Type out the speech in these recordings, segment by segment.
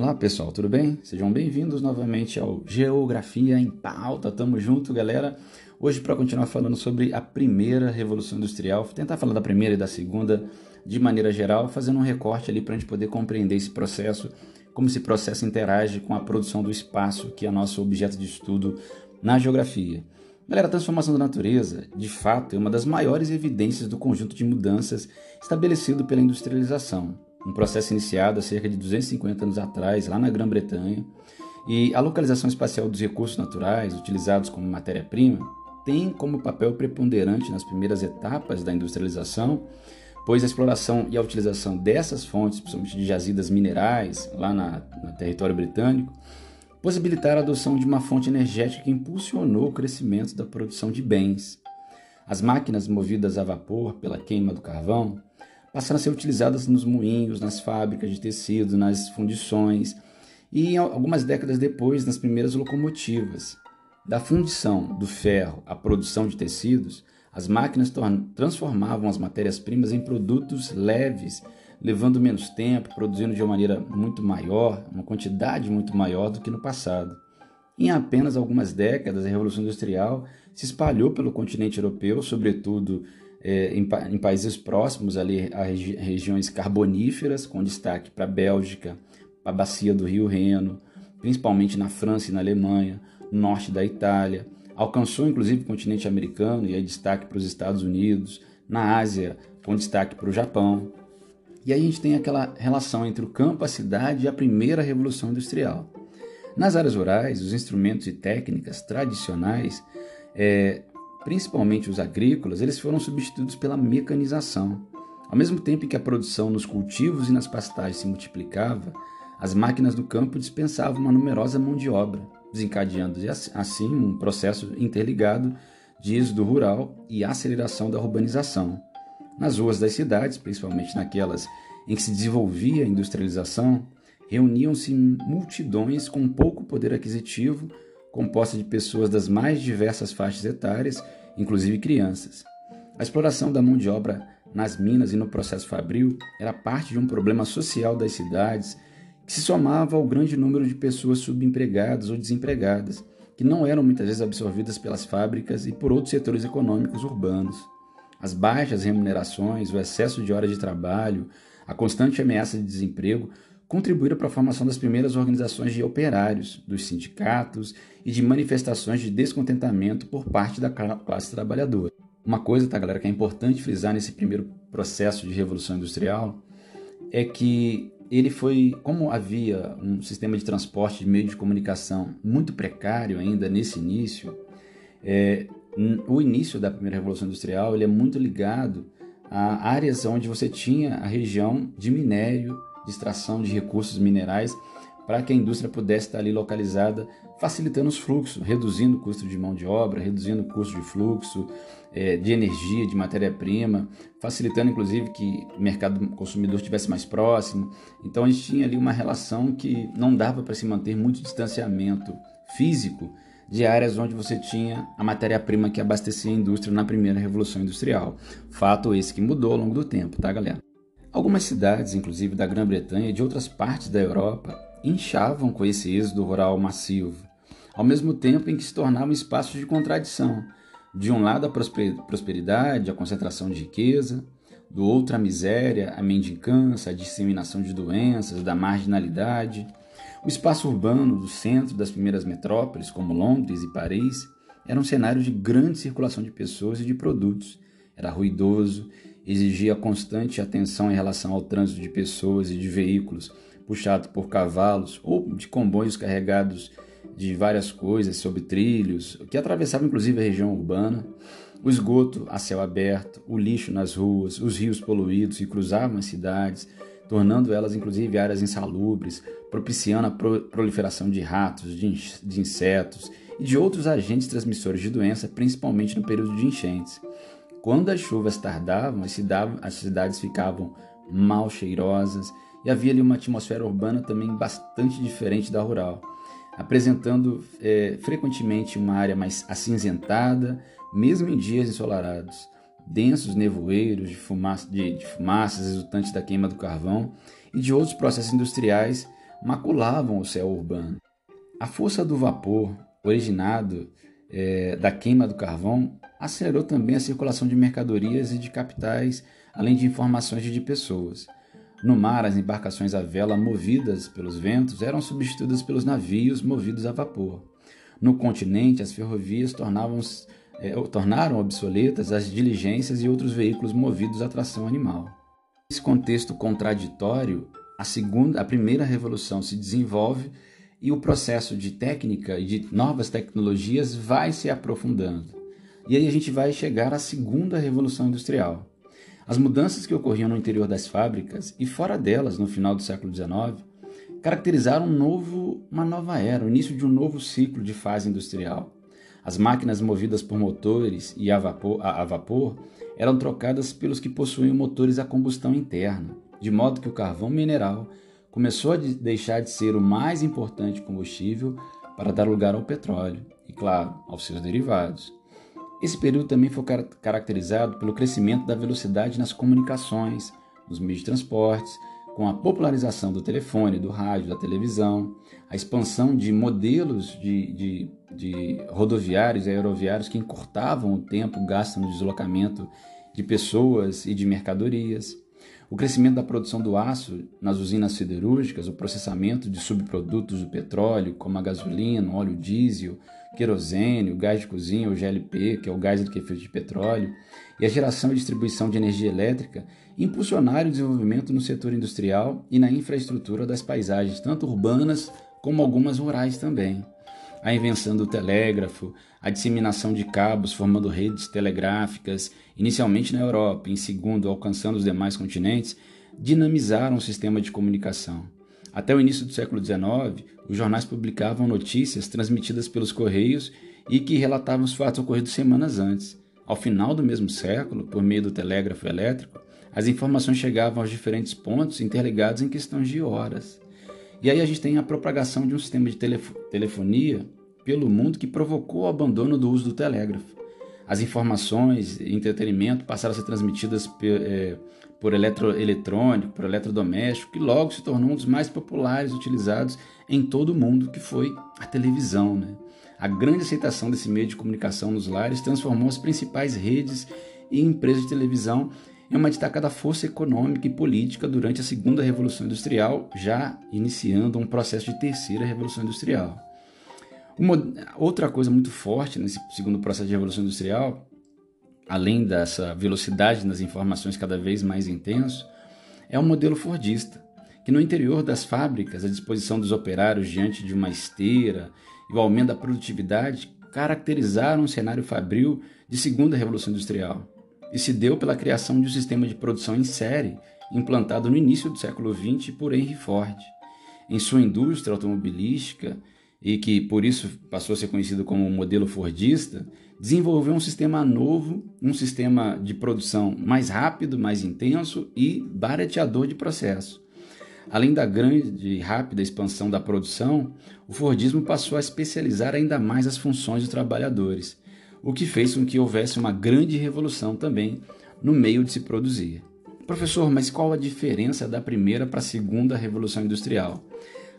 Olá pessoal, tudo bem? Sejam bem-vindos novamente ao Geografia em Pauta. Tamo junto, galera. Hoje, para continuar falando sobre a primeira Revolução Industrial, tentar falar da primeira e da segunda de maneira geral, fazendo um recorte ali para a gente poder compreender esse processo, como esse processo interage com a produção do espaço, que é nosso objeto de estudo na geografia. Galera, a transformação da natureza, de fato, é uma das maiores evidências do conjunto de mudanças estabelecido pela industrialização um processo iniciado há cerca de 250 anos atrás, lá na Grã-Bretanha, e a localização espacial dos recursos naturais utilizados como matéria-prima tem como papel preponderante nas primeiras etapas da industrialização, pois a exploração e a utilização dessas fontes, principalmente de jazidas minerais, lá na, no território britânico, possibilitaram a adoção de uma fonte energética que impulsionou o crescimento da produção de bens. As máquinas movidas a vapor pela queima do carvão passaram a ser utilizadas nos moinhos, nas fábricas de tecido, nas fundições e algumas décadas depois nas primeiras locomotivas. Da fundição do ferro à produção de tecidos, as máquinas transformavam as matérias-primas em produtos leves, levando menos tempo, produzindo de uma maneira muito maior, uma quantidade muito maior do que no passado. Em apenas algumas décadas, a Revolução Industrial se espalhou pelo continente europeu, sobretudo é, em, em, países próximos ali a regi regiões carboníferas, com destaque para a Bélgica, a bacia do Rio Reno, principalmente na França e na Alemanha, no norte da Itália. Alcançou inclusive o continente americano e aí destaque para os Estados Unidos, na Ásia, com destaque para o Japão. E aí a gente tem aquela relação entre o campo, a cidade e a primeira revolução industrial. Nas áreas rurais, os instrumentos e técnicas tradicionais é, principalmente os agrícolas, eles foram substituídos pela mecanização. Ao mesmo tempo em que a produção nos cultivos e nas pastagens se multiplicava, as máquinas do campo dispensavam uma numerosa mão de obra, desencadeando assim um processo interligado de êxodo rural e aceleração da urbanização. Nas ruas das cidades, principalmente naquelas em que se desenvolvia a industrialização, reuniam-se multidões com pouco poder aquisitivo composta de pessoas das mais diversas faixas etárias, inclusive crianças. A exploração da mão de obra nas minas e no processo fabril era parte de um problema social das cidades que se somava ao grande número de pessoas subempregadas ou desempregadas, que não eram muitas vezes absorvidas pelas fábricas e por outros setores econômicos urbanos. As baixas remunerações, o excesso de horas de trabalho, a constante ameaça de desemprego contribuíram para a formação das primeiras organizações de operários, dos sindicatos e de manifestações de descontentamento por parte da classe trabalhadora. Uma coisa, tá, galera, que é importante frisar nesse primeiro processo de revolução industrial é que ele foi, como havia um sistema de transporte de meio de comunicação muito precário ainda nesse início, é, o início da primeira revolução industrial ele é muito ligado a áreas onde você tinha a região de minério de extração de recursos minerais para que a indústria pudesse estar ali localizada, facilitando os fluxos, reduzindo o custo de mão de obra, reduzindo o custo de fluxo, é, de energia, de matéria-prima, facilitando inclusive que o mercado consumidor estivesse mais próximo. Então a gente tinha ali uma relação que não dava para se manter muito distanciamento físico de áreas onde você tinha a matéria-prima que abastecia a indústria na primeira revolução industrial. Fato esse que mudou ao longo do tempo, tá, galera? Algumas cidades, inclusive da Grã-Bretanha e de outras partes da Europa, inchavam com esse êxodo rural massivo, ao mesmo tempo em que se tornavam espaços de contradição. De um lado, a prosperidade, a concentração de riqueza, do outro, a miséria, a mendicância, a disseminação de doenças, da marginalidade. O espaço urbano do centro das primeiras metrópoles, como Londres e Paris, era um cenário de grande circulação de pessoas e de produtos. Era ruidoso exigia constante atenção em relação ao trânsito de pessoas e de veículos puxados por cavalos ou de comboios carregados de várias coisas sobre trilhos, que atravessavam inclusive a região urbana, o esgoto a céu aberto, o lixo nas ruas, os rios poluídos que cruzavam as cidades, tornando elas inclusive áreas insalubres, propiciando a proliferação de ratos, de insetos e de outros agentes transmissores de doença, principalmente no período de enchentes. Quando as chuvas tardavam, as cidades ficavam mal cheirosas e havia ali uma atmosfera urbana também bastante diferente da rural, apresentando é, frequentemente uma área mais acinzentada, mesmo em dias ensolarados, densos nevoeiros de, fumaça, de, de fumaças resultantes da queima do carvão e de outros processos industriais maculavam o céu urbano. A força do vapor, originado é, da queima do carvão, acelerou também a circulação de mercadorias e de capitais, além de informações de pessoas. No mar, as embarcações à vela movidas pelos ventos eram substituídas pelos navios movidos a vapor. No continente, as ferrovias é, tornaram obsoletas as diligências e outros veículos movidos a tração animal. Nesse contexto contraditório, a segunda, a primeira revolução se desenvolve e o processo de técnica e de novas tecnologias vai se aprofundando. E aí a gente vai chegar à segunda revolução industrial. As mudanças que ocorriam no interior das fábricas e fora delas no final do século XIX caracterizaram um novo, uma nova era, o início de um novo ciclo de fase industrial. As máquinas movidas por motores e a vapor, a, a vapor eram trocadas pelos que possuíam motores a combustão interna, de modo que o carvão mineral começou a deixar de ser o mais importante combustível para dar lugar ao petróleo e, claro, aos seus derivados. Esse período também foi caracterizado pelo crescimento da velocidade nas comunicações, nos meios de transportes, com a popularização do telefone, do rádio, da televisão, a expansão de modelos de, de, de rodoviários e aeroviários que encurtavam o tempo gasto no deslocamento de pessoas e de mercadorias, o crescimento da produção do aço nas usinas siderúrgicas, o processamento de subprodutos do petróleo, como a gasolina, óleo diesel, querosene, o gás de cozinha, o GLP, que é o gás liquefeito de petróleo, e a geração e distribuição de energia elétrica impulsionaram o desenvolvimento no setor industrial e na infraestrutura das paisagens, tanto urbanas como algumas rurais também. A invenção do telégrafo, a disseminação de cabos formando redes telegráficas, inicialmente na Europa em segundo alcançando os demais continentes, dinamizaram o sistema de comunicação. Até o início do século XIX, os jornais publicavam notícias transmitidas pelos correios e que relatavam os fatos ocorridos semanas antes. Ao final do mesmo século, por meio do telégrafo elétrico, as informações chegavam aos diferentes pontos interligados em questões de horas. E aí a gente tem a propagação de um sistema de telefo telefonia pelo mundo que provocou o abandono do uso do telégrafo. As informações e entretenimento passaram a ser transmitidas é, por eletroeletrônico, por eletrodoméstico, que logo se tornou um dos mais populares utilizados em todo o mundo, que foi a televisão. Né? A grande aceitação desse meio de comunicação nos lares transformou as principais redes e empresas de televisão em uma destacada força econômica e política durante a segunda Revolução Industrial, já iniciando um processo de terceira Revolução Industrial. Uma outra coisa muito forte nesse segundo processo de Revolução Industrial além dessa velocidade nas informações cada vez mais intenso, é o modelo Fordista, que no interior das fábricas, a disposição dos operários diante de uma esteira e o aumento da produtividade caracterizaram um cenário fabril de segunda revolução industrial e se deu pela criação de um sistema de produção em série implantado no início do século XX por Henry Ford. Em sua indústria automobilística, e que por isso passou a ser conhecido como modelo Fordista, desenvolveu um sistema novo, um sistema de produção mais rápido, mais intenso e barateador de processo. Além da grande e rápida expansão da produção, o Fordismo passou a especializar ainda mais as funções dos trabalhadores, o que fez com que houvesse uma grande revolução também no meio de se produzir. Professor, mas qual a diferença da primeira para a segunda revolução industrial?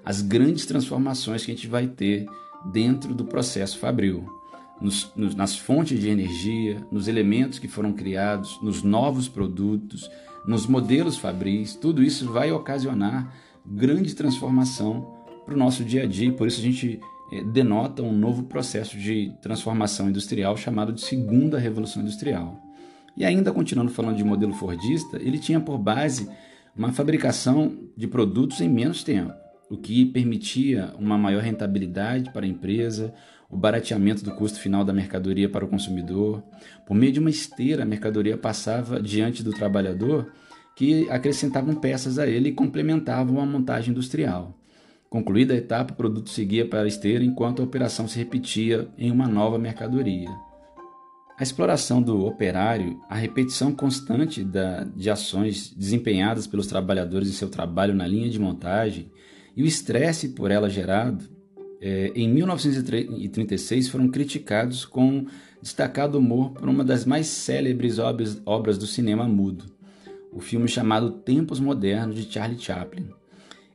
As grandes transformações que a gente vai ter dentro do processo fabril nos, nos, nas fontes de energia, nos elementos que foram criados, nos novos produtos, nos modelos fabris, tudo isso vai ocasionar grande transformação para o nosso dia a dia. Por isso a gente denota um novo processo de transformação industrial chamado de segunda revolução industrial. E ainda continuando falando de modelo fordista, ele tinha por base uma fabricação de produtos em menos tempo, o que permitia uma maior rentabilidade para a empresa, o barateamento do custo final da mercadoria para o consumidor. Por meio de uma esteira, a mercadoria passava diante do trabalhador que acrescentavam peças a ele e complementavam a montagem industrial. Concluída a etapa, o produto seguia para a esteira enquanto a operação se repetia em uma nova mercadoria. A exploração do operário, a repetição constante da, de ações desempenhadas pelos trabalhadores em seu trabalho na linha de montagem e o estresse por ela gerado é, em 1936 foram criticados com destacado humor por uma das mais célebres obras, obras do cinema mudo, o filme chamado Tempos Modernos de Charlie Chaplin.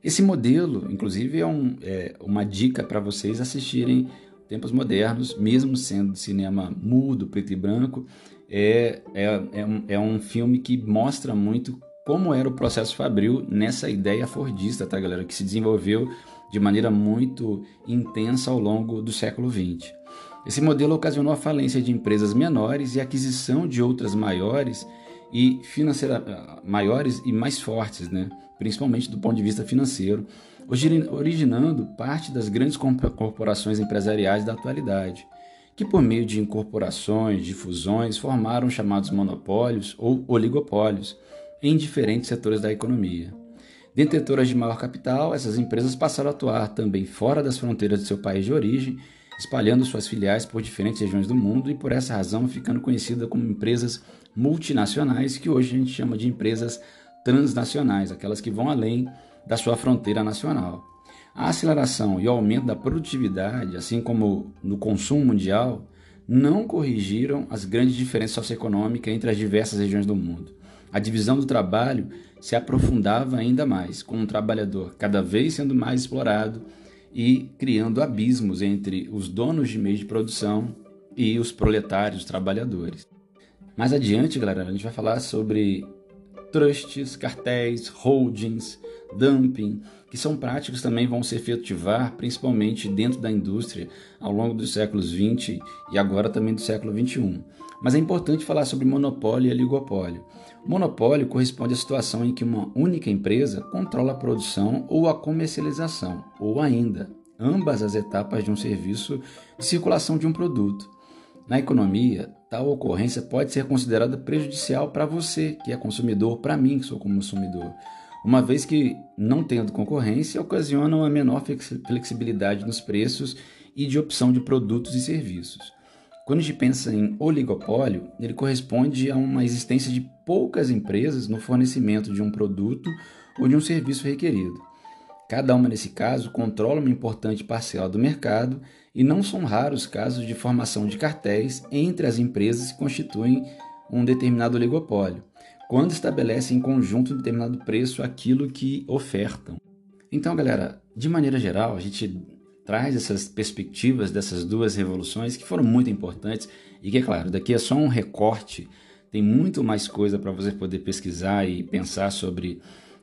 Esse modelo, inclusive, é, um, é uma dica para vocês assistirem Tempos Modernos, mesmo sendo cinema mudo, preto e branco, é, é, é, um, é um filme que mostra muito como era o processo fabril nessa ideia fordista, tá, galera? Que se desenvolveu de maneira muito intensa ao longo do século XX. Esse modelo ocasionou a falência de empresas menores e a aquisição de outras maiores e financeira, maiores e mais fortes, né? Principalmente do ponto de vista financeiro, originando parte das grandes corporações empresariais da atualidade, que por meio de incorporações, de fusões, formaram chamados monopólios ou oligopólios em diferentes setores da economia. Detetoras de maior capital, essas empresas passaram a atuar também fora das fronteiras de seu país de origem, espalhando suas filiais por diferentes regiões do mundo e por essa razão ficando conhecida como empresas multinacionais, que hoje a gente chama de empresas transnacionais, aquelas que vão além da sua fronteira nacional. A aceleração e o aumento da produtividade, assim como no consumo mundial, não corrigiram as grandes diferenças socioeconômicas entre as diversas regiões do mundo. A divisão do trabalho se aprofundava ainda mais, com o trabalhador cada vez sendo mais explorado e criando abismos entre os donos de meios de produção e os proletários trabalhadores. Mais adiante, galera, a gente vai falar sobre trusts, cartéis, holdings, dumping, que são práticas também vão se efetivar principalmente dentro da indústria ao longo dos séculos 20 e agora também do século 21. Mas é importante falar sobre monopólio e oligopólio. Monopólio corresponde à situação em que uma única empresa controla a produção ou a comercialização, ou ainda ambas as etapas de um serviço de circulação de um produto. Na economia, tal ocorrência pode ser considerada prejudicial para você, que é consumidor, para mim, que sou consumidor, uma vez que, não tendo concorrência, ocasiona uma menor flexibilidade nos preços e de opção de produtos e serviços. Quando a gente pensa em oligopólio, ele corresponde a uma existência de poucas empresas no fornecimento de um produto ou de um serviço requerido. Cada uma, nesse caso, controla uma importante parcela do mercado e não são raros casos de formação de cartéis entre as empresas que constituem um determinado oligopólio, quando estabelecem em conjunto um determinado preço aquilo que ofertam. Então, galera, de maneira geral, a gente traz essas perspectivas dessas duas revoluções que foram muito importantes e que, é claro, daqui é só um recorte, tem muito mais coisa para você poder pesquisar e pensar sobre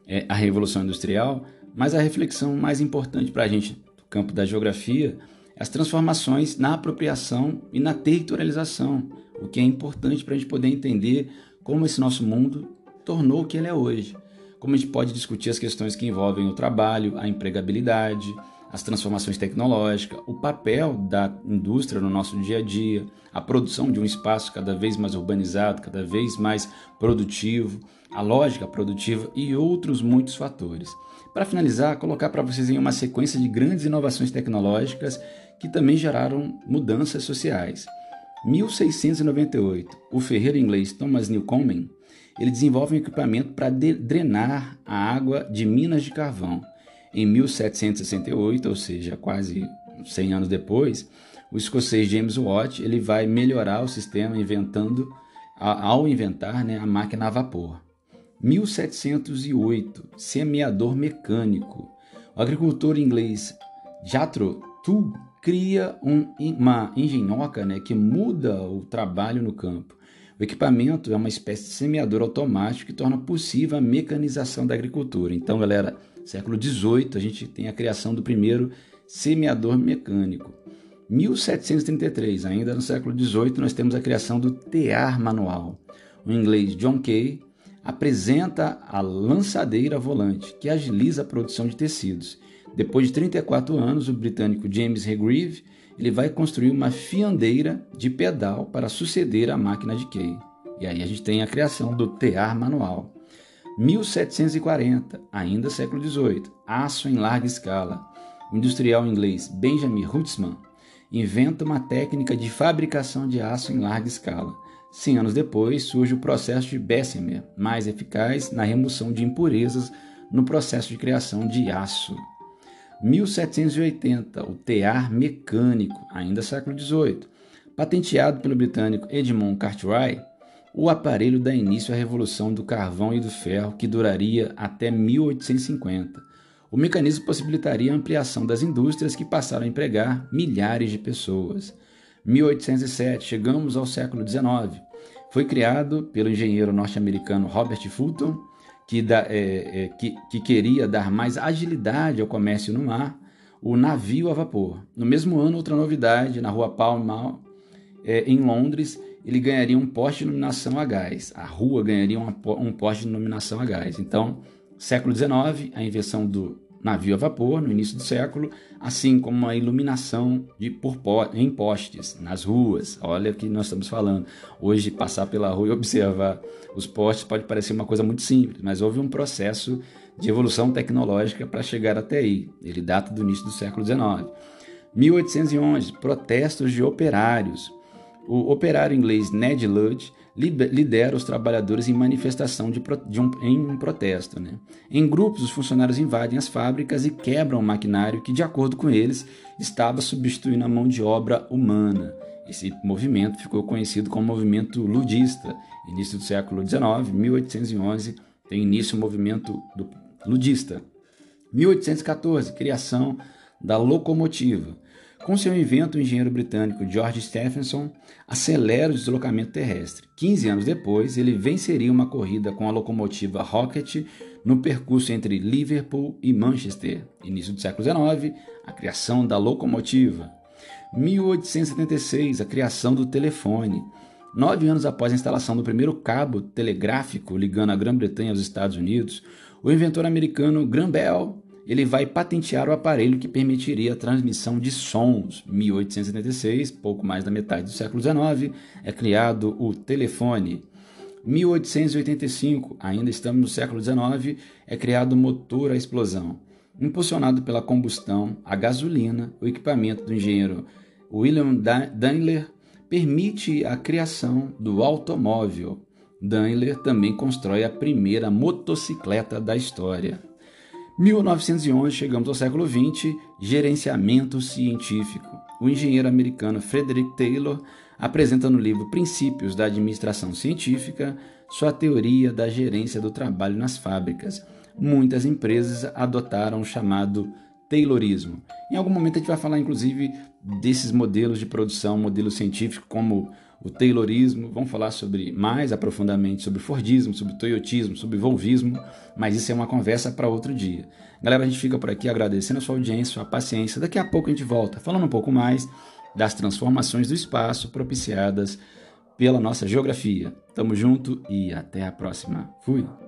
é, a Revolução Industrial, mas a reflexão mais importante para a gente do campo da geografia as transformações na apropriação e na territorialização, o que é importante para a gente poder entender como esse nosso mundo tornou o que ele é hoje. Como a gente pode discutir as questões que envolvem o trabalho, a empregabilidade, as transformações tecnológicas, o papel da indústria no nosso dia a dia, a produção de um espaço cada vez mais urbanizado, cada vez mais produtivo, a lógica produtiva e outros muitos fatores. Para finalizar, colocar para vocês em uma sequência de grandes inovações tecnológicas que também geraram mudanças sociais. 1698, o ferreiro inglês Thomas Newcomen ele desenvolve um equipamento para drenar a água de minas de carvão. Em 1768, ou seja, quase 100 anos depois, o escocês James Watt ele vai melhorar o sistema inventando ao inventar né, a máquina a vapor. 1708, semeador mecânico. O agricultor inglês Jethro Tull cria um, uma engenhoca né, que muda o trabalho no campo. O equipamento é uma espécie de semeador automático que torna possível a mecanização da agricultura. Então, galera, século XVIII a gente tem a criação do primeiro semeador mecânico. 1733, ainda no século XVIII, nós temos a criação do tear manual. O inglês John Kay apresenta a lançadeira volante, que agiliza a produção de tecidos. Depois de 34 anos, o britânico James Regreve ele vai construir uma fiandeira de pedal para suceder a máquina de Kay. E aí a gente tem a criação do tear manual. 1740, ainda século XVIII, aço em larga escala. O industrial inglês Benjamin Huntsman inventa uma técnica de fabricação de aço em larga escala. Cem anos depois, surge o processo de Bessemer, mais eficaz na remoção de impurezas no processo de criação de aço. 1780, o tear mecânico, ainda século XVIII. Patenteado pelo britânico Edmond Cartwright, o aparelho dá início à revolução do carvão e do ferro que duraria até 1850. O mecanismo possibilitaria a ampliação das indústrias que passaram a empregar milhares de pessoas. 1807, chegamos ao século XIX. Foi criado pelo engenheiro norte-americano Robert Fulton, que, da, é, é, que, que queria dar mais agilidade ao comércio no mar, o navio a vapor. No mesmo ano, outra novidade, na rua Pall Mall, é, em Londres, ele ganharia um poste de iluminação a gás. A rua ganharia uma, um poste de iluminação a gás. Então, Século XIX, a invenção do navio a vapor no início do século, assim como a iluminação de por em postes nas ruas. Olha o que nós estamos falando. Hoje, passar pela rua e observar os postes pode parecer uma coisa muito simples, mas houve um processo de evolução tecnológica para chegar até aí. Ele data do início do século XIX. 1811, protestos de operários. O operário inglês Ned Ludd lidera os trabalhadores em manifestação de, de um, em protesto. Né? Em grupos, os funcionários invadem as fábricas e quebram o maquinário que, de acordo com eles, estava substituindo a mão de obra humana. Esse movimento ficou conhecido como movimento ludista. Início do século XIX, 1811, tem início o movimento do ludista. 1814, criação da locomotiva. Com seu invento, o engenheiro britânico George Stephenson acelera o deslocamento terrestre. 15 anos depois, ele venceria uma corrida com a locomotiva Rocket no percurso entre Liverpool e Manchester. Início do século XIX, a criação da locomotiva. 1876, a criação do telefone. Nove anos após a instalação do primeiro cabo telegráfico ligando a Grã-Bretanha aos Estados Unidos, o inventor americano Graham Bell ele vai patentear o aparelho que permitiria a transmissão de sons. 1876, pouco mais da metade do século XIX, é criado o telefone. 1885, ainda estamos no século XIX, é criado o motor à explosão. Impulsionado pela combustão a gasolina, o equipamento do engenheiro William Daimler permite a criação do automóvel. Daimler também constrói a primeira motocicleta da história. 1911, chegamos ao século XX, gerenciamento científico. O engenheiro americano Frederick Taylor apresenta no livro Princípios da Administração Científica sua teoria da gerência do trabalho nas fábricas. Muitas empresas adotaram o chamado Taylorismo. Em algum momento a gente vai falar, inclusive, desses modelos de produção, modelo científico, como o Taylorismo, vamos falar sobre mais aprofundadamente sobre Fordismo, sobre Toyotismo, sobre Volvismo, mas isso é uma conversa para outro dia. Galera, a gente fica por aqui agradecendo a sua audiência, sua paciência. Daqui a pouco a gente volta falando um pouco mais das transformações do espaço propiciadas pela nossa geografia. Tamo junto e até a próxima. Fui!